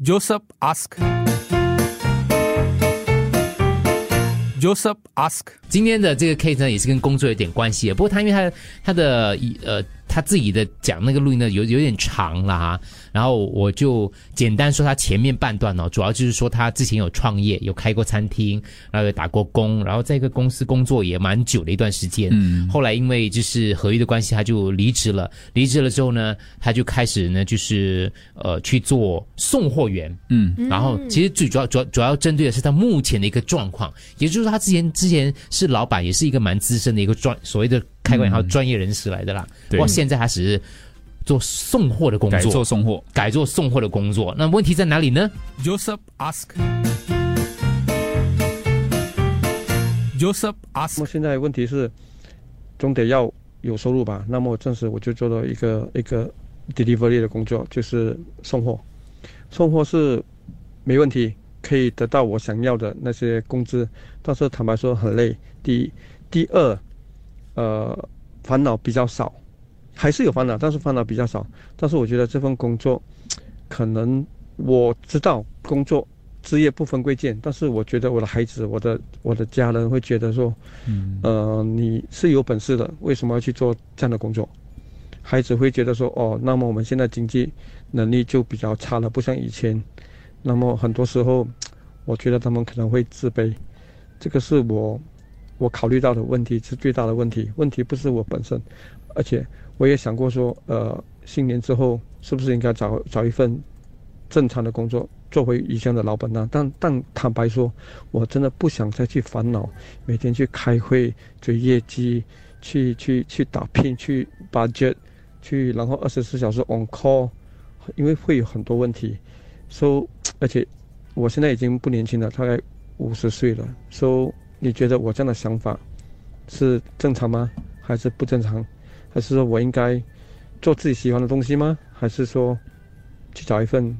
Joseph ask. Joseph ask. 今天的这个 case 呢，也是跟工作有点关系。不过他因为他他的呃他自己的讲那个录音呢有有点长了哈，然后我就简单说他前面半段哦，主要就是说他之前有创业，有开过餐厅，然后有打过工，然后在一个公司工作也蛮久的一段时间。嗯，后来因为就是合约的关系，他就离职了。离职了之后呢，他就开始呢就是呃去做送货员。嗯，然后其实最主要主要主要针对的是他目前的一个状况，也就是说他之前之前是老板，也是一个蛮资深的一个专所谓的开关以后专业人士来的啦。对哇，现在他只是做送货的工作，改做送货，改做送货的工作。那问题在哪里呢？Joseph ask. Joseph 那 ask. 么现在问题是，总得要有收入吧？那么暂时我就做了一个一个 delivery 的工作，就是送货。送货是没问题，可以得到我想要的那些工资，但是坦白说很累。第一，第二，呃，烦恼比较少，还是有烦恼，但是烦恼比较少。但是我觉得这份工作，可能我知道工作职业不分贵贱，但是我觉得我的孩子、我的我的家人会觉得说，嗯，呃，你是有本事的，为什么要去做这样的工作？孩子会觉得说，哦，那么我们现在经济能力就比较差了，不像以前。那么很多时候，我觉得他们可能会自卑，这个是我我考虑到的问题，是最大的问题。问题不是我本身，而且我也想过说，呃，新年之后是不是应该找找一份正常的工作，做回以前的老本呢？但但坦白说，我真的不想再去烦恼，每天去开会追业绩，去去去打拼，去 budget，去然后二十四小时 on call，因为会有很多问题。so 而且我现在已经不年轻了，大概五十岁了。so 你觉得我这样的想法是正常吗？还是不正常？还是说我应该做自己喜欢的东西吗？还是说去找一份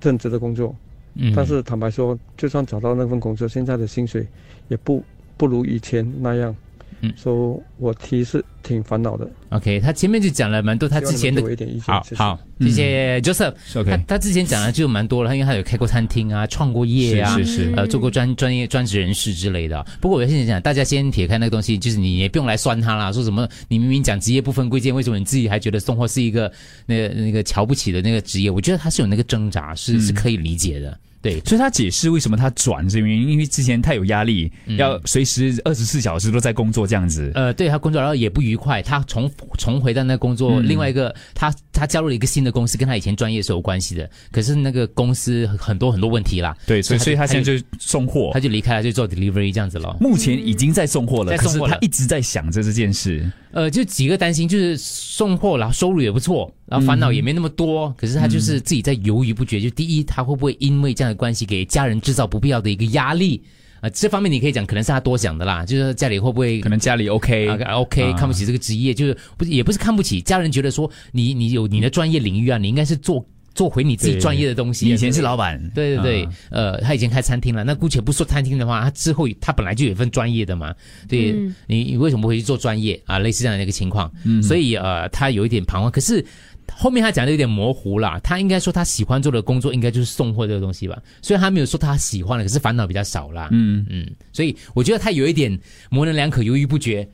正职的工作？嗯但是坦白说，就算找到那份工作，现在的薪水也不不如以前那样。嗯所以我其实挺烦恼的。OK，他前面就讲了蛮多他之前的好好，谢谢 Joseph。OK 他他之前讲的就蛮多了，因为他有开过餐厅啊，创过业啊，是是是呃，做过专专业专职人士之类的。不过我现在讲，大家先撇开那个东西，就是你也不用来酸他啦，说什么你明明讲职业不分贵贱，为什么你自己还觉得送货是一个那个那个瞧不起的那个职业？我觉得他是有那个挣扎，是是可以理解的。对，所以他解释为什么他转是因为，因为之前太有压力，要随时二十四小时都在工作这样子。呃，对他工作然后也不愉快，他重重回到那工作，嗯另外一个他他加入了一个新的公司，跟他以前专业是有关系的，可是那个公司很多很多问题啦，对，所以所以他现在就就送货他，就离开了，就做 delivery 这样子了。目前已经在送货了，可是他一直在想着这件事。呃，就几个担心，就是送货，然后收入也不错，然后烦恼也没那么多，可是他就是自己在犹豫不决。就第一，他会不会因为这样的关系给家人制造不必要的一个压力？啊、这方面你可以讲，可能是他多想的啦，就是家里会不会可能家里 OK，、啊，OK，、啊看不起这个职业，就是不是也不是看不起，家人觉得说你你有你的专业领域啊，你应该是做做回你自己专业的东西。以前是老板，对对对，啊呃，他以前开餐厅了，那姑且不说餐厅的话，他之后他本来就有一份专业的嘛，对、嗯你你为什么不回去做专业啊？类似这样的一个情况，嗯所以呃，他有一点彷徨，可是。后面他讲的有点模糊啦，他应该说他喜欢做的工作应该就是送货这个东西吧，虽然他没有说他喜欢了，可是烦恼比较少啦。嗯，嗯，所以我觉得他有一点模棱两可、犹豫不决，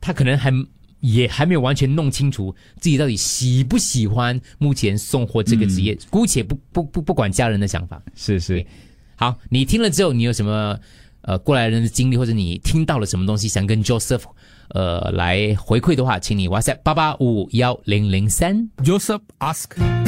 他可能还也还没有完全弄清楚自己到底喜不喜欢目前送货这个职业。姑且不不不不管家人的想法。是是。好，你听了之后，你有什么呃过来人的经历，或者你听到了什么东西想跟 Joseph 呃来回馈的话，请你 WhatsApp 八八五幺零零三。Joseph ask.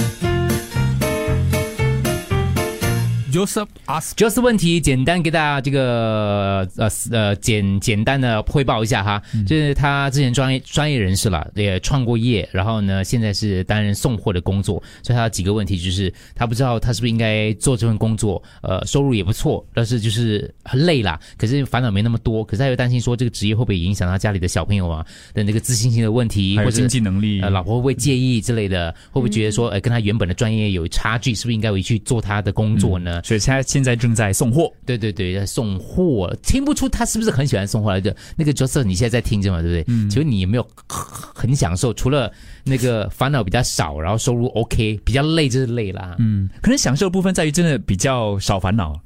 Joseph ask. Joseph 问题简单给大家这个呃呃简简单的汇报一下哈，就是他之前专业专业人士了，也创过业，然后呢现在是担任送货的工作，所以他有几个问题就是他不知道他是不是应该做这份工作，呃收入也不错，但是就是很累啦，可是烦恼没那么多，可是他又担心说这个职业会不会影响他家里的小朋友啊的那个自信心的问题，或者还有经济能力，呃，老婆会不会介意之类的？会不会觉得说，呃，跟他原本的专业有差距，是不是应该回去做他的工作呢？所以他现在正在送货。对对对，在送货，听不出他是不是很喜欢送货来着。那个角色你现在在听着嘛，对不对？嗯。其实你有没有很享受？除了那个烦恼比较少，然后收入 OK，比较累就是累啦。嗯，可能享受的部分在于真的比较少烦恼，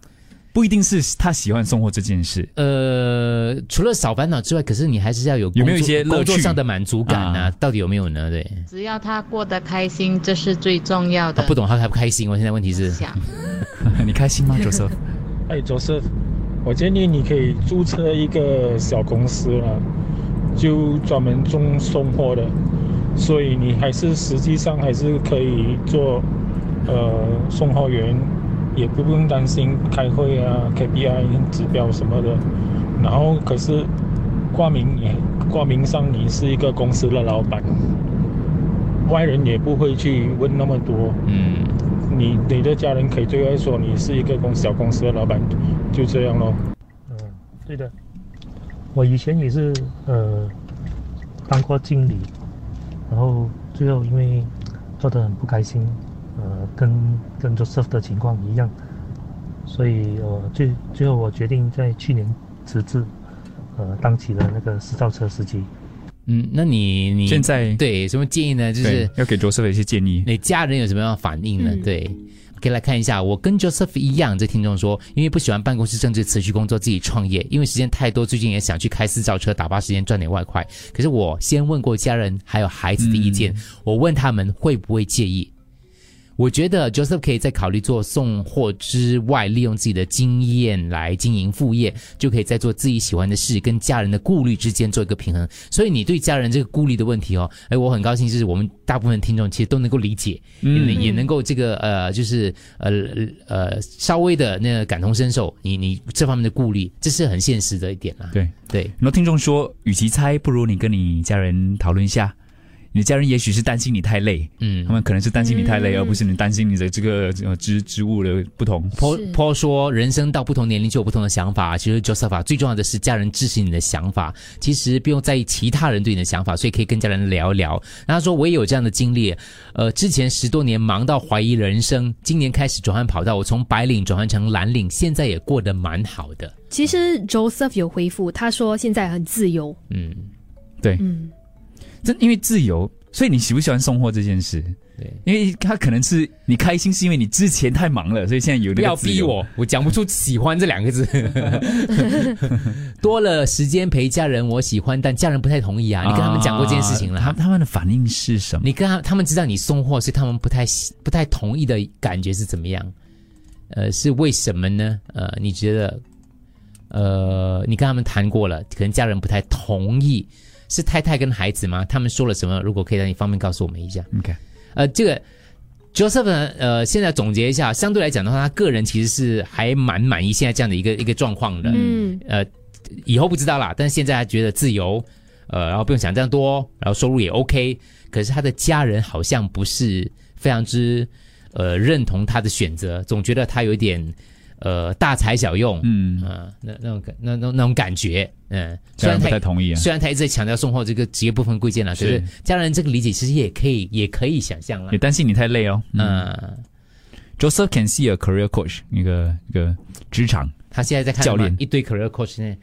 不一定是他喜欢送货这件事。呃，除了少烦恼之外，可是你还是要有有没有一些乐趣工作上的满足感呢、啊到底有没有呢？对，只要他过得开心，这是最重要的。啊不懂他开不开心？我现在问题是，你开心吗，Joseph？哎，卓师，我建议你可以注册一个小公司了，就专门送送货的，所以你还是实际上还是可以做呃送货员，也不用担心开会啊、KPI 指标什么的。然后可是挂名也挂名上你是一个公司的老板，外人也不会去问那么多。嗯，你你的家人可以对外说你是一个公小公司的老板，就这样咯。嗯，对的，我以前也是呃当过经理，然后最后因为做得很不开心，呃，跟跟 Joseph 的情况一样，所以呃最最后我决定在去年辞职，呃，当起了那个私造车司机。嗯，那你你现在对什么建议呢？就是要给 Joseph 一些建议。你家人有什么样的反应呢？嗯对，可以来看一下。我跟 Joseph 一样，这听众说，因为不喜欢办公室政治，辞去工作自己创业，因为时间太多，最近也想去开私造车打发时间，赚点外快。可是我先问过家人还有孩子的意见，我问他们会不会介意。我觉得 Joseph 可以在考虑做送货之外，利用自己的经验来经营副业，就可以在做自己喜欢的事跟家人的顾虑之间做一个平衡。所以你对家人这个顾虑的问题哦，哎，我很高兴，就是我们大部分听众其实都能够理解，也能也能够这个呃，就是呃呃稍微的那个感同身受，你你这方面的顾虑，这是很现实的一点啦。对，对，很多听众说，与其猜，不如你跟你家人讨论一下。你的家人也许是担心你太累，嗯他。们可能是担心你太累，嗯而不是你担心你的这个呃职职务的不同。坡是坡说，人生到不同年龄就有不同的想法。其实 Joseph 啊最重要的是家人支持你的想法，其实不用在意其他人对你的想法，所以可以跟家人聊一聊。然后他说，我也有这样的经历，呃，之前十多年忙到怀疑人生，今年开始转换跑道，我从白领转换成蓝领，现在也过得蛮好的。其实 Joseph 有回复，他说现在很自由。嗯，对，嗯，这因为自由，所以你喜不喜欢送货这件事？对。因为他可能是你开心，是因为你之前太忙了，所以现在有那不。要逼我，我讲不出喜欢这两个字。多 了时间陪家人，我喜欢，但家人不太同意啊。你跟他们讲过这件事情了？啊他他们的反应是什么？你跟他他们知道你送货，所以他们不太不太同意的感觉是怎么样？呃，是为什么呢？呃，你觉得，呃，你跟他们谈过了，可能家人不太同意，是太太跟孩子吗？他们说了什么？如果可以，让你方便告诉我们一下。OK，呃，这个 Joseph 呢，呃，现在总结一下，相对来讲的话，他个人其实是还蛮满意现在这样的一个一个状况的。嗯，呃，以后不知道啦，但是现在他觉得自由，呃，然后不用想这样多，然后收入也 OK。可是他的家人好像不是非常之呃认同他的选择，总觉得他有一点呃大材小用，嗯，啊、那那种感那那那种感觉，嗯，虽然不太同意啊。虽然他一直在强调送货这个职业部分贵贱了，可是是。家人这个理解其实也可以也可以想象了也，担心你太累哦。嗯。嗯。，Joseph can see a career coach，一个一个职场他现在在看教练。一堆 career coach 呢，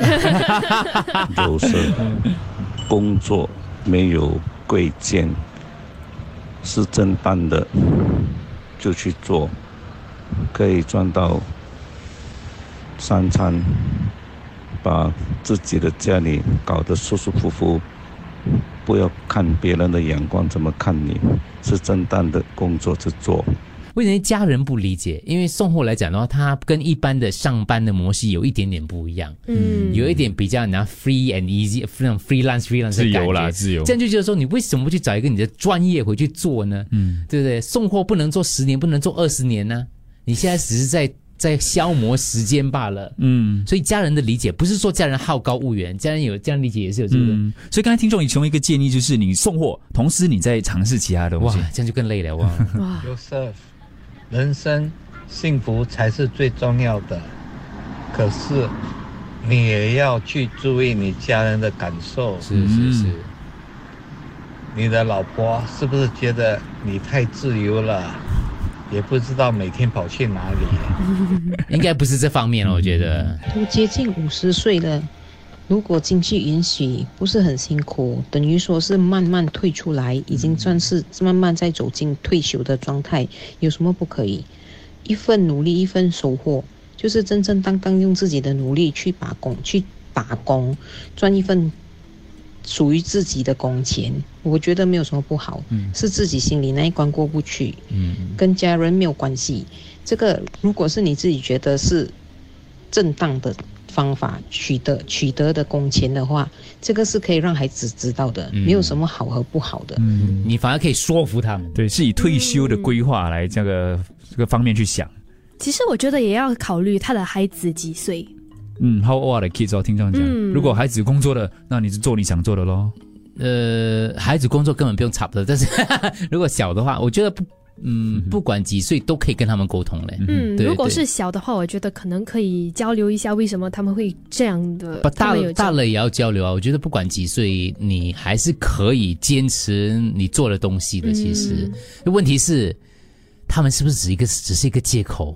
就是工作没有贵贱，是正当的就去做，可以赚到三餐，把自己的家里搞得舒舒服服，不要看别人的眼光怎么看你，是正当的工作去做。为什么家人不理解？因为送货来讲的话，它跟一般的上班的模式有一点点不一样，嗯有一点比较拿 free and easy 那种 freelance freelance 自由啦，自由这。样就觉得说，你为什么不去找一个你的专业回去做呢？嗯，对不对？送货不能做十年，不能做二十年呢、你现在只是在在消磨时间罢了。嗯所以家人的理解不是说家人好高骛远，家人有这样理解也是有这个。嗯，所以刚才听众你其中一个建议就是你送货，同时你在尝试其他东哇西。，这样就更累了哇！哇，Joseph，人生幸福才是最重要的，可是你也要去注意你家人的感受。是是是，你的老婆是不是觉得你太自由了？也不知道每天跑去哪里。应该不是这方面了，我觉得。都接近五十岁了，如果经济允许，不是很辛苦，等于说是慢慢退出来，已经算是慢慢在走进退休的状态，有什么不可以？一份努力，一份收获，就是真正当当用自己的努力去打工，去打工，赚一份属于自己的工钱，我觉得没有什么不好，是自己心里那一关过不去，嗯，跟家人没有关系。这个如果是你自己觉得是正当的方法取得取得的工钱的话，这个是可以让孩子知道的，没有什么好和不好的。嗯，你反而可以说服他们。对，是以退休的规划来这个这个方面去想。其实我觉得也要考虑他的孩子几岁。嗯，How old are the kids？哦，听这样讲，嗯如果孩子工作的，那你就做你想做的咯。呃，孩子工作根本不用差不多，但是 如果小的话，我觉得不，嗯，不管几岁都可以跟他们沟通嘞。嗯，对对如果是小的话，我觉得可能可以交流一下为什么他们会这样的。不大他们有这样大了也要交流啊！我觉得不管几岁，你还是可以坚持你做的东西的。其实，问题是他们是不是只一个只是一个借口？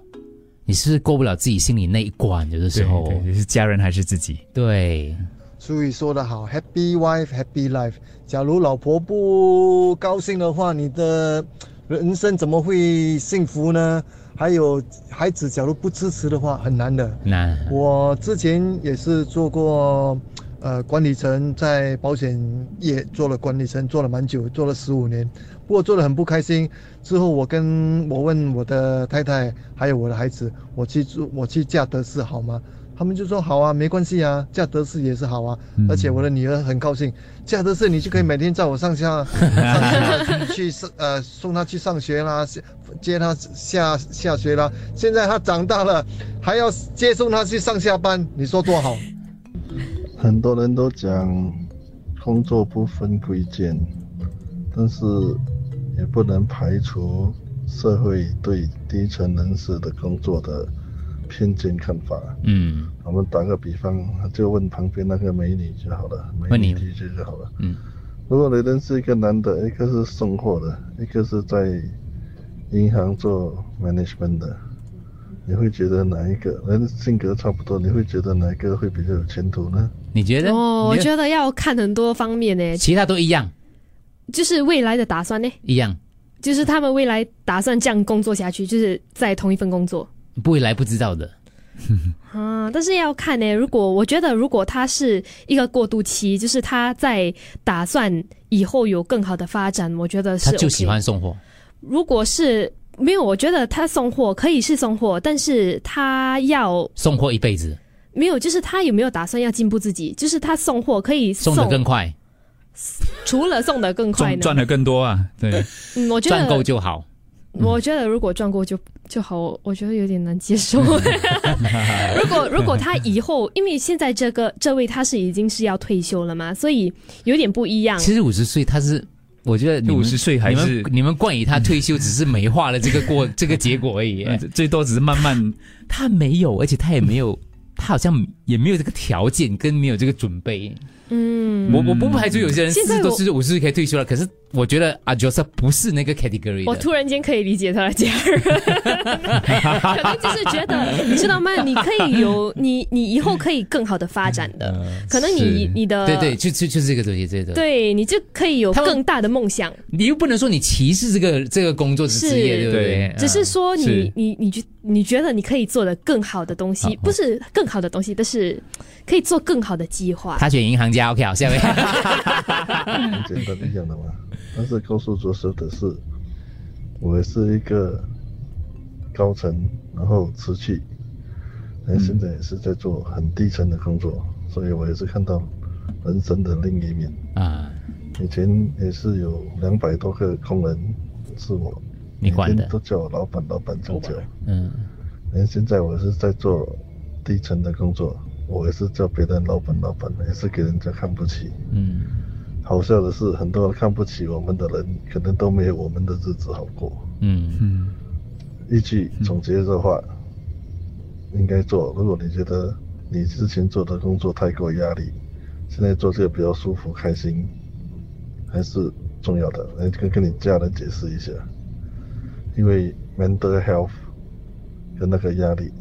你是不是过不了自己心里那一关？有的时候，对对是家人还是自己？对，俗语说得好，Happy wife, happy life。假如老婆不高兴的话，你的人生怎么会幸福呢？还有孩子，假如不支持的话，很难的。难。我之前也是做过，呃，管理层，在保险业做了管理层，做了蛮久，做了十五年。不过做的很不开心。之后我跟我问我的太太，还有我的孩子，我去做，我去嫁德士好吗？他们就说好啊，没关系啊，嫁德士也是好啊。而且我的女儿很高兴，嫁德士你就可以每天载我上下上下去上呃送她去上学啦，接她下下学啦。现在她长大了，还要接送她去上下班，你说多好？很多人都讲工作不分贵贱，但是也不能排除社会对低层人士的工作的偏见看法。嗯，我们打个比方，就问旁边那个美女就好了，美问你女提就就好了。嗯，如果你认识一个男的，一个是送货的，一个是在银行做 management 的，你会觉得哪一个人性格差不多？你会觉得哪一个会比较有前途呢？你觉得？哦，我觉得要看很多方面呢，其他都一样，就是未来的打算呢，一样，就是他们未来打算这样工作下去，就是在同一份工作。未来不知道的。啊，但是要看呢。如果我觉得，如果他是一个过渡期，就是他在打算以后有更好的发展，我觉得是、他就喜欢。送货，如果是没有，我觉得他送货可以是送货，但是他要送货一辈子，没有，就是他有没有打算要进步自己？就是他送货可以送的更快，除了送的更快呢，赚赚的更多啊，对，嗯，我觉得赚够就好。我觉得如果赚够就就好，我觉得有点难接受。如果如果他以后，因为现在这个这位他是已经是要退休了嘛，所以有点不一样。其实五十岁他是，我觉得五十岁还是你们你们冠以他退休，只是美化了这个过 这个结果而已。呃最多只是慢慢他没有，而且他也没有，他好像也没有这个条件，跟没有这个准备。嗯，我我不排除有些人现在都是五十岁可以退休了，可是我觉得阿 Joseph 不是那个 category。我突然间可以理解他的家人，可能就是觉得，你知道吗？你可以有 你，你以后可以更好的发展的，可能你你的对对，就就就是这个东西，这个。对你就可以有更大的梦想。你又不能说你歧视这个这个工作之职业，对不对？只是说你你你觉你觉得你可以做的更好的东西，不是更好的东西，但是可以做更好的计划。他选银行家，OK，好，下面。很简单一样的嘛。但是告诉着手的是，我也是一个高层，然后辞去，哎，现在也是在做很低层的工作，所以我也是看到人生的另一面啊。以前也是有两百多个工人是我，你管的都叫我老板，老板这样叫。嗯，哎，现在我是在做低层的工作，我也是叫别人老板，老板也是给人家看不起。嗯，好笑的是，很多人看不起我们的人，可能都没有我们的日子好过。嗯嗯，一句总结的话，应该做。如果你觉得你之前做的工作太过压力，现在做这个比较舒服、开心，还是重要的。来跟跟你家人解释一下，因为 mental health 跟那个压力，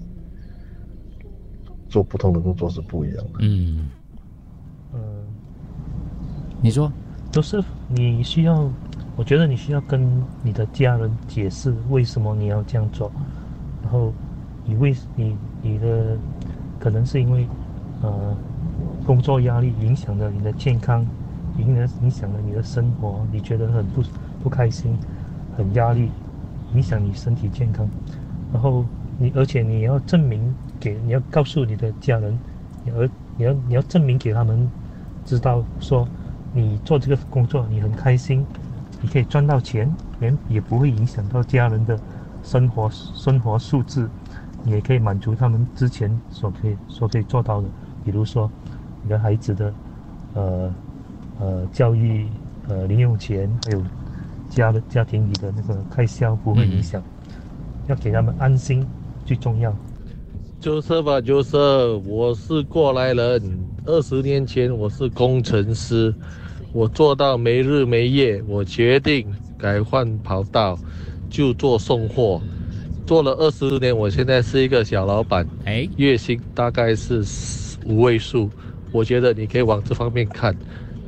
做不同的工作是不一样的。嗯，嗯，你说，都是你需要，我觉得你需要跟你的家人解释为什么你要这样做，然后你为你你的可能是因为呃工作压力影响了你的健康，影响影响了你的生活，你觉得很不不开心，很压力，影响你身体健康，然后你而且你要证明给你要告诉你的家人，你而你要你要证明给他们知道说你做这个工作你很开心，你可以赚到钱，连也不会影响到家人的生活生活素质，也可以满足他们之前所可以所可以做到的，比如说你的孩子的呃呃教育呃零用钱，还有家的家庭里的那个开销不会影响，要给他们安心最重要。就是吧，就是，我是过来人。二十年前我是工程师，我做到没日没夜，我决定改换跑道，就做送货。做了二十年，我现在是一个小老板，哎，月薪大概是五位数。我觉得你可以往这方面看。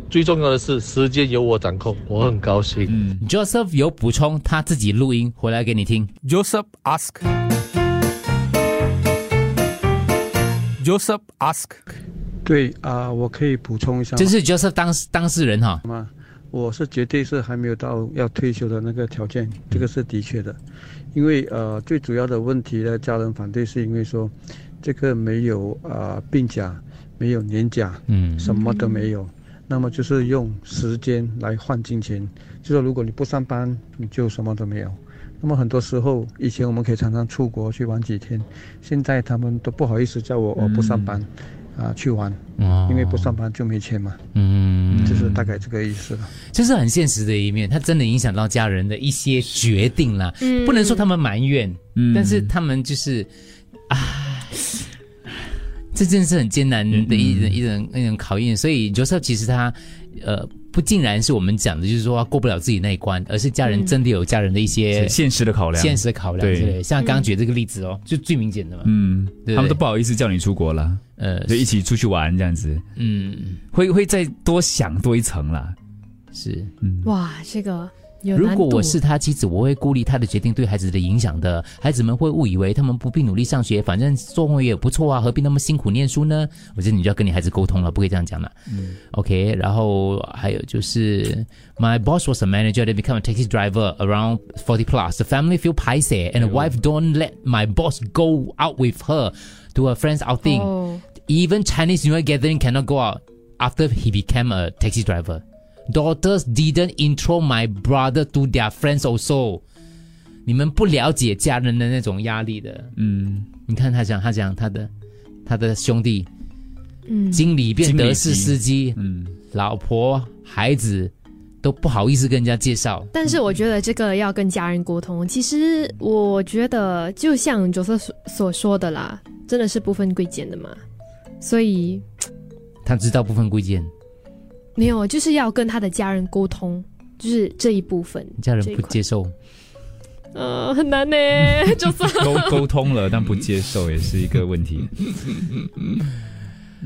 最重要的是，时间由我掌控，我很高兴。嗯，Joseph 有补充，他自己录音回来给你听。Joseph ask. Joseph ask. 对啊、我可以补充一下吗。这是 Joseph 当当事人哈。吗？我是绝对是还没有到要退休的那个条件，这个是的确的，因为呃最主要的问题呢，家人反对是因为说这个没有呃病假，没有年假，嗯什么都没有，那么就是用时间来换金钱，就说如果你不上班，你就什么都没有。那么很多时候，以前我们可以常常出国去玩几天，现在他们都不好意思叫我我不上班，啊、去玩，哦因为不上班就没钱嘛，嗯，就是大概这个意思了。这是很现实的一面，它真的影响到家人的一些决定啦。嗯。不能说他们埋怨，嗯。但是他们就是啊，这真的是很艰难的一种、一人一种考验。所以 Joseph 其实他呃不竟然是我们讲的，就是说他过不了自己那一关，而是家人嗯。真的有家人的一些是现实的考量。现实的考量对。之类。像刚刚举这个例子哦，就最明显的嘛。嗯，对。他们都不好意思叫你出国了，呃，就一起出去玩这样子，嗯，会会再多想多一层啦。是，嗯，哇，这个有如果我是他妻子，我会顾虑他的决定对孩子的影响的。孩子们会误以为他们不必努力上学，反正做工也不错啊，何必那么辛苦念书呢？我觉得你就要跟你孩子沟通了，不可以这样讲了。嗯 OK，然后还有就是，My boss was a manager that become a taxi driver around forty plus. The family feel paiseh, and the wife don't let my boss go out with her to a friend's outing. 哦 Even Chinese New Year gathering cannot go out after he became a taxi driver. Daughters didn't intro my brother to their friends also. 你们不了解家人的那种压力的。嗯，你看他讲，他讲他的他的兄弟，嗯经理变德式司机，嗯，老婆孩子都不好意思跟人家介绍。但是我觉得这个要跟家人沟通。其实我觉得就像角色所所说的啦，真的是不分贵贱的嘛。所以他知道不分贵贱，没有，就是要跟他的家人沟通，就是这一部分。家人不接受。呃，很难呢，就是沟沟通了，但不接受也是一个问题。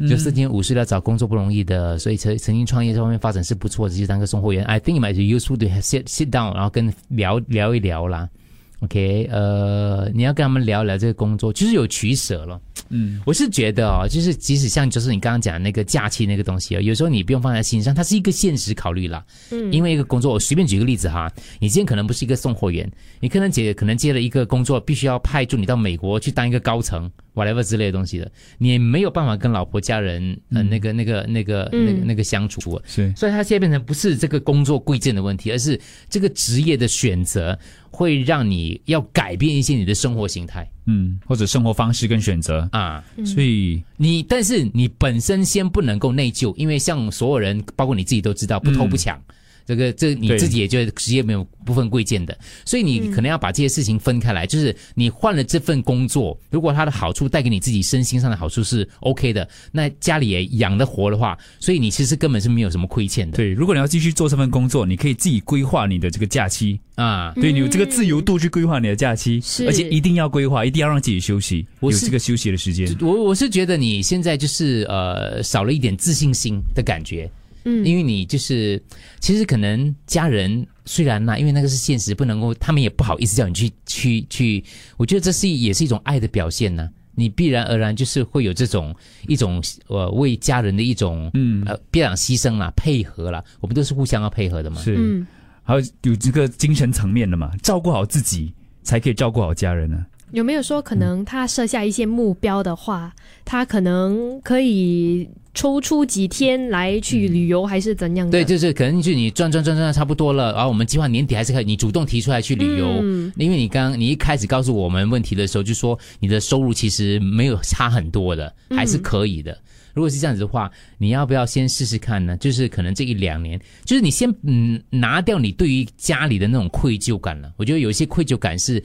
就是今天五十了，找工作不容易的，所以曾曾经创业这方面发展是不错的，就是当个送货员。I think it might be useful to sit sit down，然后跟聊聊一聊啦。OK，呃，你要跟他们聊聊这个工作，就是有取舍了。嗯，我是觉得哦，就是即使像就是你刚刚讲那个假期那个东西哦，有时候你不用放在心上，它是一个现实考虑啦。嗯因为一个工作，我随便举个例子哈，你今天可能不是一个送货员，你可能接可能接了一个工作，必须要派驻你到美国去当一个高层，whatever 之类的东西的，你没有办法跟老婆家人呃那个那个那个那个嗯那个相处所以他现在变成不是这个工作贵贱的问题，而是这个职业的选择会让你要改变一些你的生活形态。嗯，或者生活方式跟选择，啊。所以你但是你本身先不能够内疚，因为像所有人，包括你自己都知道，不偷不抢。这个这你自己也觉得职业没有部分贵贱的，所以你可能要把这些事情分开来。就是你换了这份工作，如果它的好处带给你自己身心上的好处是 OK 的，那家里也养得活的话，所以你其实根本是没有什么亏欠的。对，如果你要继续做这份工作，你可以自己规划你的这个假期。啊，对你有这个自由度去规划你的假期，是。而且一定要规划，一定要让自己休息，有我有这个休息的时间。我我是觉得你现在就是呃少了一点自信心的感觉，嗯。因为你就是其实可能家人虽然呐、因为那个是现实，不能够，他们也不好意思叫你去去去，我觉得这是也是一种爱的表现呢、你必然而然就是会有这种一种呃为家人的一种嗯。呃别讲牺牲啦配合啦，我们都是互相要配合的嘛。是，嗯。还有有这个精神层面的嘛，照顾好自己才可以照顾好家人呢、有没有说可能他设下一些目标的话，他可能可以抽出几天来去旅游，还是怎样的？对，就是可能就你转转转转差不多了，然后我们计划年底还是可以，你主动提出来去旅游，嗯因为你刚你一开始告诉我们问题的时候，就说你的收入其实没有差很多的，嗯还是可以的。如果是这样子的话，你要不要先试试看呢？就是可能这一两年，就是你先嗯拿掉你对于家里的那种愧疚感了。我觉得有一些愧疚感是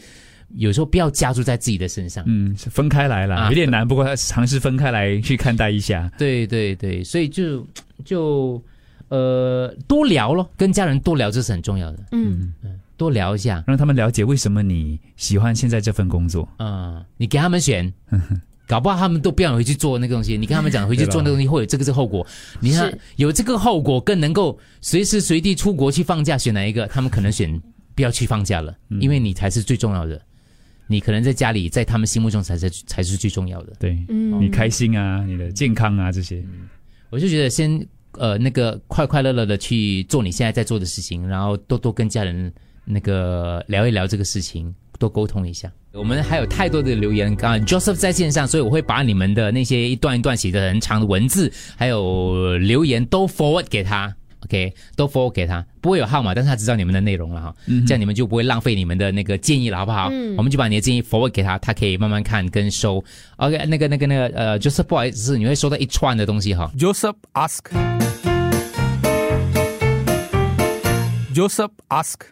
有时候不要加注在自己的身上。嗯，是分开来了，啊有点难，不过尝试分开来去看待一下。对对对，所以就就呃多聊咯，跟家人多聊这是很重要的。嗯嗯多聊一下，让他们了解为什么你喜欢现在这份工作。嗯，你给他们选，搞不好他们都不想回去做那个东西。你跟他们讲回去 做那个东西会有这个这个后果，你看是有这个后果，更能够随时随地出国去放假，选哪一个？他们可能选不要去放假了，因为你才是最重要的。你可能在家里，在他们心目中才是才是最重要的。对，嗯你开心啊，你的健康啊这些。我就觉得先呃那个快快乐乐的去做你现在在做的事情，然后多多跟家人那个聊一聊这个事情，多沟通一下。我们还有太多的留言，刚刚 Joseph 在线上，所以我会把你们的那些一段一段写的很长的文字，还有留言都 forward 给他。OK，都 forward 给他，不会有号码，但是他知道你们的内容了哈，嗯这样你们就不会浪费你们的那个建议了，好不好？嗯我们就把你的建议 forward 给他，他可以慢慢看跟收。OK，那个那个那个呃，Joseph 不好意思，你会收到一串的东西哈。Joseph ask. Joseph ask.